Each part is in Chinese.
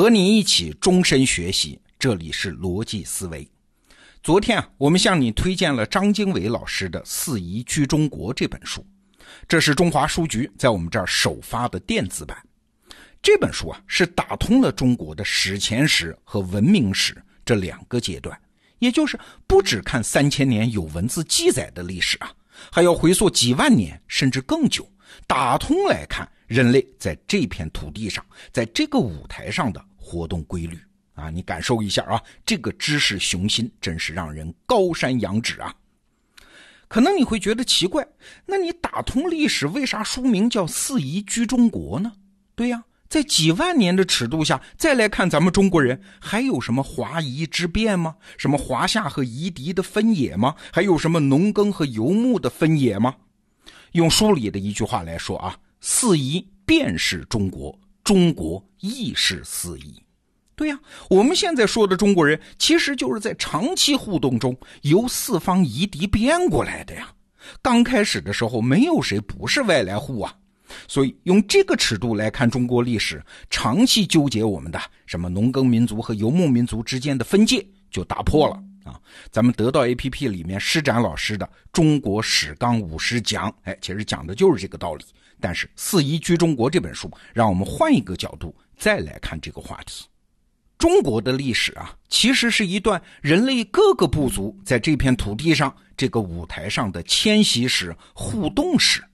和你一起终身学习，这里是逻辑思维。昨天啊，我们向你推荐了张经纬老师的《四夷居中国》这本书，这是中华书局在我们这儿首发的电子版。这本书啊，是打通了中国的史前史和文明史这两个阶段，也就是不只看三千年有文字记载的历史啊，还要回溯几万年甚至更久，打通来看。人类在这片土地上，在这个舞台上的活动规律啊，你感受一下啊，这个知识雄心真是让人高山仰止啊。可能你会觉得奇怪，那你打通历史，为啥书名叫《四夷居中国》呢？对呀，在几万年的尺度下再来看咱们中国人，还有什么华夷之辨吗？什么华夏和夷狄的分野吗？还有什么农耕和游牧的分野吗？用书里的一句话来说啊。四夷便是中国，中国亦是四夷。对呀，我们现在说的中国人，其实就是在长期互动中由四方夷狄变过来的呀。刚开始的时候，没有谁不是外来户啊。所以用这个尺度来看中国历史，长期纠结我们的什么农耕民族和游牧民族之间的分界就打破了啊。咱们得到 APP 里面施展老师的《中国史纲五十讲》，哎，其实讲的就是这个道理。但是《四夷居中国》这本书，让我们换一个角度再来看这个话题。中国的历史啊，其实是一段人类各个部族在这片土地上这个舞台上的迁徙史、互动史。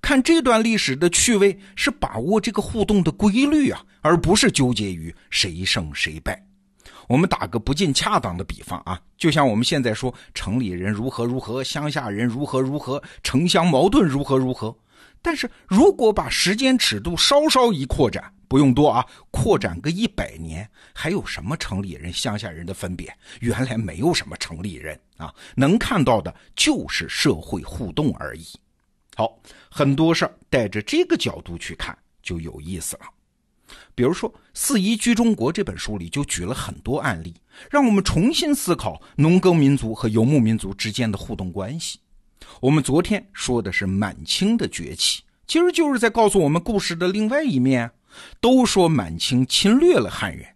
看这段历史的趣味是把握这个互动的规律啊，而不是纠结于谁胜谁败。我们打个不尽恰当的比方啊，就像我们现在说城里人如何如何，乡下人如何如何，城乡矛盾如何如何。但是如果把时间尺度稍稍一扩展，不用多啊，扩展个一百年，还有什么城里人、乡下人的分别？原来没有什么城里人啊，能看到的就是社会互动而已。好，很多事儿带着这个角度去看就有意思了。比如说《四夷居中国》这本书里就举了很多案例，让我们重新思考农耕民族和游牧民族之间的互动关系。我们昨天说的是满清的崛起，其实就是在告诉我们故事的另外一面。都说满清侵略了汉人，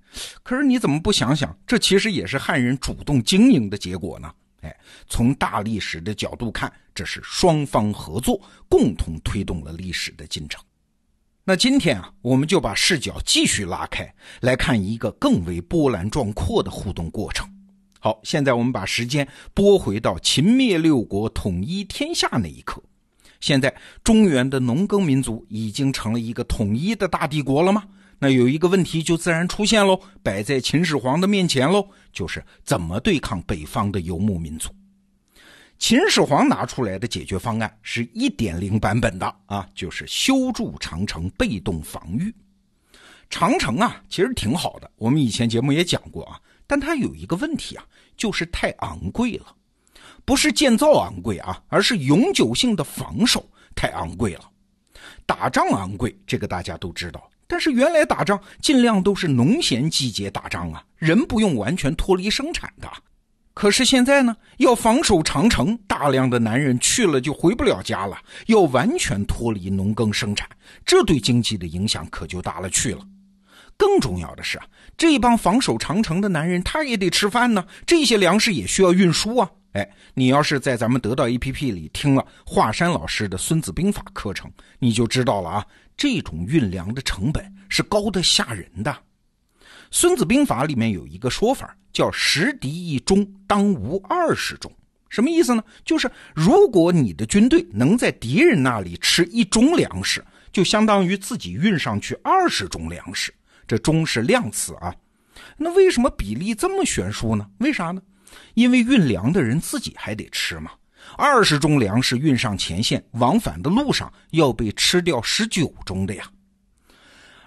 可是你怎么不想想，这其实也是汉人主动经营的结果呢？哎，从大历史的角度看，这是双方合作，共同推动了历史的进程。那今天啊，我们就把视角继续拉开，来看一个更为波澜壮阔的互动过程。好，现在我们把时间拨回到秦灭六国、统一天下那一刻。现在中原的农耕民族已经成了一个统一的大帝国了吗？那有一个问题就自然出现喽，摆在秦始皇的面前喽，就是怎么对抗北方的游牧民族。秦始皇拿出来的解决方案是一点零版本的啊，就是修筑长城，被动防御。长城啊，其实挺好的，我们以前节目也讲过啊。但它有一个问题啊，就是太昂贵了，不是建造昂贵啊，而是永久性的防守太昂贵了。打仗昂贵，这个大家都知道。但是原来打仗尽量都是农闲季节打仗啊，人不用完全脱离生产的。可是现在呢，要防守长城，大量的男人去了就回不了家了，要完全脱离农耕生产，这对经济的影响可就大了去了。更重要的是啊，这帮防守长城的男人，他也得吃饭呢。这些粮食也需要运输啊。哎，你要是在咱们得到 APP 里听了华山老师的《孙子兵法》课程，你就知道了啊。这种运粮的成本是高的吓人的。《孙子兵法》里面有一个说法，叫“食敌一钟，当无二十钟”。什么意思呢？就是如果你的军队能在敌人那里吃一钟粮食，就相当于自己运上去二十钟粮食。这中是量词啊，那为什么比例这么悬殊呢？为啥呢？因为运粮的人自己还得吃嘛。二十钟粮食运上前线，往返的路上要被吃掉十九钟的呀。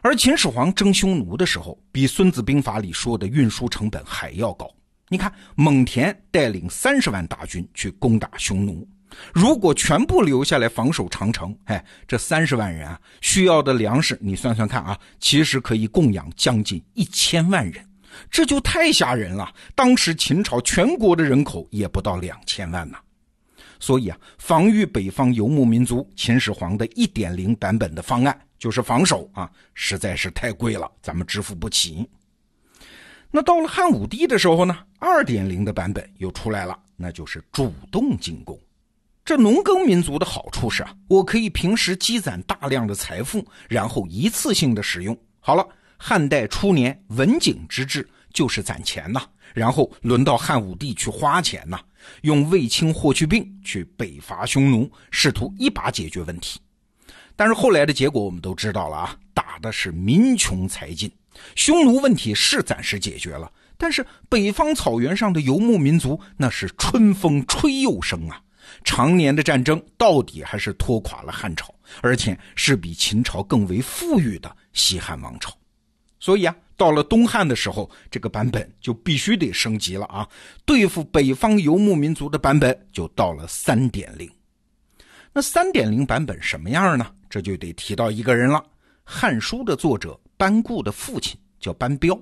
而秦始皇征匈奴的时候，比《孙子兵法》里说的运输成本还要高。你看，蒙恬带领三十万大军去攻打匈奴。如果全部留下来防守长城，哎，这三十万人啊，需要的粮食你算算看啊，其实可以供养将近一千万人，这就太吓人了。当时秦朝全国的人口也不到两千万呢，所以啊，防御北方游牧民族，秦始皇的一点零版本的方案就是防守啊，实在是太贵了，咱们支付不起。那到了汉武帝的时候呢，二点零的版本又出来了，那就是主动进攻。这农耕民族的好处是啊，我可以平时积攒大量的财富，然后一次性的使用。好了，汉代初年文景之治就是攒钱呐，然后轮到汉武帝去花钱呐，用卫青霍去病去北伐匈奴，试图一把解决问题。但是后来的结果我们都知道了啊，打的是民穷财尽。匈奴问题是暂时解决了，但是北方草原上的游牧民族那是春风吹又生啊！常年的战争到底还是拖垮了汉朝，而且是比秦朝更为富裕的西汉王朝。所以啊，到了东汉的时候，这个版本就必须得升级了啊！对付北方游牧民族的版本就到了三点零。那三点零版本什么样呢？这就得提到一个人了，《汉书》的作者。班固的父亲叫班彪，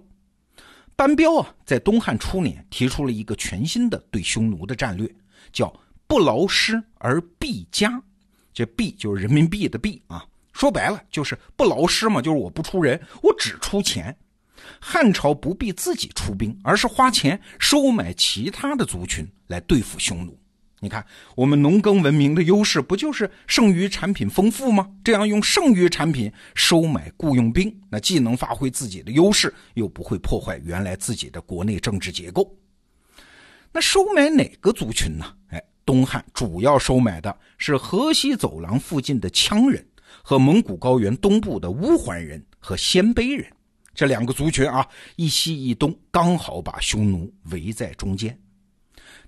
班彪啊，在东汉初年提出了一个全新的对匈奴的战略，叫不劳师而必家。这币就是人民币的币啊，说白了就是不劳师嘛，就是我不出人，我只出钱。汉朝不必自己出兵，而是花钱收买其他的族群来对付匈奴。你看，我们农耕文明的优势不就是剩余产品丰富吗？这样用剩余产品收买雇佣兵，那既能发挥自己的优势，又不会破坏原来自己的国内政治结构。那收买哪个族群呢？哎，东汉主要收买的是河西走廊附近的羌人和蒙古高原东部的乌桓人和鲜卑人这两个族群啊，一西一东，刚好把匈奴围在中间。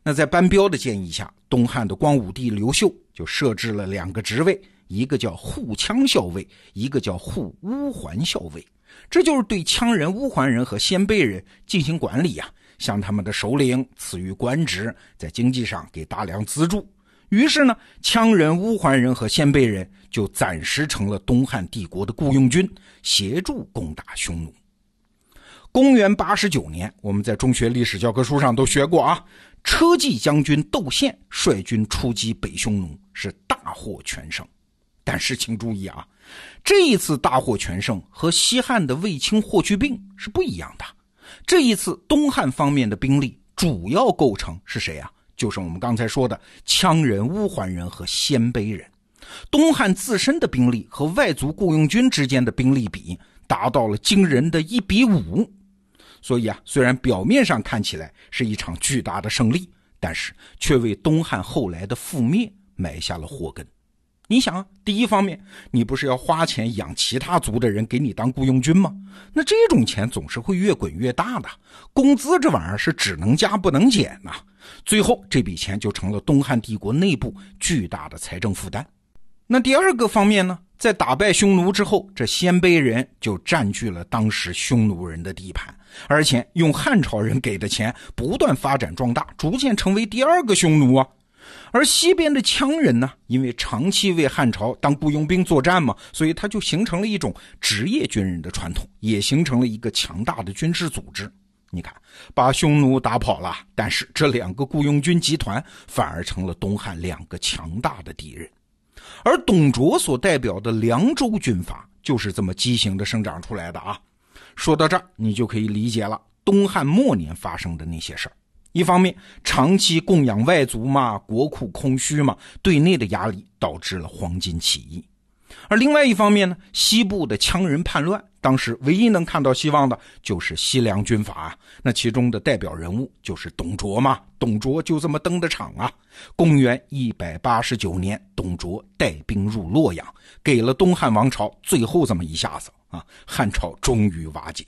那在班彪的建议下，东汉的光武帝刘秀就设置了两个职位，一个叫护羌校尉，一个叫护乌桓校尉。这就是对羌人、乌桓人和鲜卑人进行管理呀，向他们的首领赐予官职，在经济上给大量资助。于是呢，羌人、乌桓人和鲜卑人就暂时成了东汉帝国的雇佣军，协助攻打匈奴。公元八十九年，我们在中学历史教科书上都学过啊。车骑将军窦宪率军出击北匈奴，是大获全胜。但是请注意啊，这一次大获全胜和西汉的卫青、霍去病是不一样的。这一次东汉方面的兵力主要构成是谁啊？就是我们刚才说的羌人、乌桓人和鲜卑人。东汉自身的兵力和外族雇佣军之间的兵力比达到了惊人的一比五。所以啊，虽然表面上看起来是一场巨大的胜利，但是却为东汉后来的覆灭埋下了祸根。你想，第一方面，你不是要花钱养其他族的人给你当雇佣军吗？那这种钱总是会越滚越大的，工资这玩意儿是只能加不能减呐。最后这笔钱就成了东汉帝国内部巨大的财政负担。那第二个方面呢？在打败匈奴之后，这鲜卑人就占据了当时匈奴人的地盘，而且用汉朝人给的钱不断发展壮大，逐渐成为第二个匈奴啊。而西边的羌人呢，因为长期为汉朝当雇佣兵作战嘛，所以他就形成了一种职业军人的传统，也形成了一个强大的军事组织。你看，把匈奴打跑了，但是这两个雇佣军集团反而成了东汉两个强大的敌人。而董卓所代表的凉州军阀就是这么畸形的生长出来的啊！说到这儿，你就可以理解了东汉末年发生的那些事儿。一方面，长期供养外族嘛，国库空虚嘛，对内的压力导致了黄巾起义。而另外一方面呢，西部的羌人叛乱，当时唯一能看到希望的就是西凉军阀啊，那其中的代表人物就是董卓嘛。董卓就这么登的场啊。公元一百八十九年，董卓带兵入洛阳，给了东汉王朝最后这么一下子啊，汉朝终于瓦解。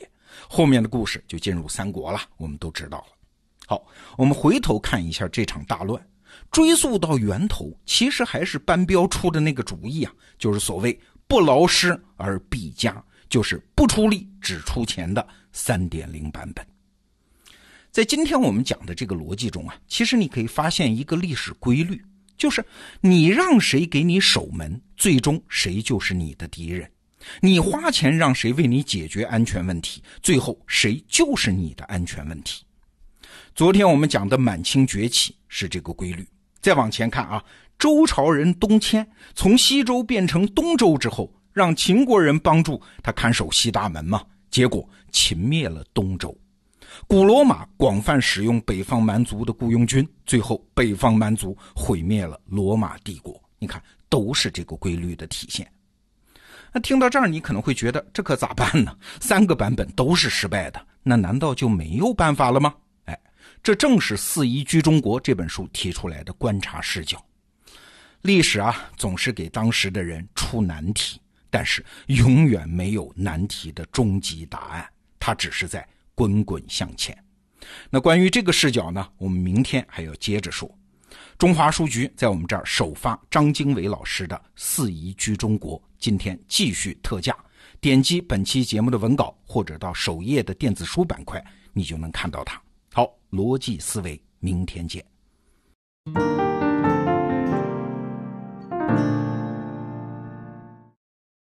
后面的故事就进入三国了，我们都知道了。好，我们回头看一下这场大乱。追溯到源头，其实还是班彪出的那个主意啊，就是所谓“不劳师而必加”，就是不出力只出钱的三点零版本。在今天我们讲的这个逻辑中啊，其实你可以发现一个历史规律，就是你让谁给你守门，最终谁就是你的敌人；你花钱让谁为你解决安全问题，最后谁就是你的安全问题。昨天我们讲的满清崛起是这个规律。再往前看啊，周朝人东迁，从西周变成东周之后，让秦国人帮助他看守西大门嘛，结果秦灭了东周。古罗马广泛使用北方蛮族的雇佣军，最后北方蛮族毁灭了罗马帝国。你看，都是这个规律的体现。那听到这儿，你可能会觉得这可咋办呢？三个版本都是失败的，那难道就没有办法了吗？这正是《四夷居中国》这本书提出来的观察视角。历史啊，总是给当时的人出难题，但是永远没有难题的终极答案，它只是在滚滚向前。那关于这个视角呢，我们明天还要接着说。中华书局在我们这儿首发张经纬老师的《四夷居中国》，今天继续特价。点击本期节目的文稿，或者到首页的电子书板块，你就能看到它。逻辑思维，明天见。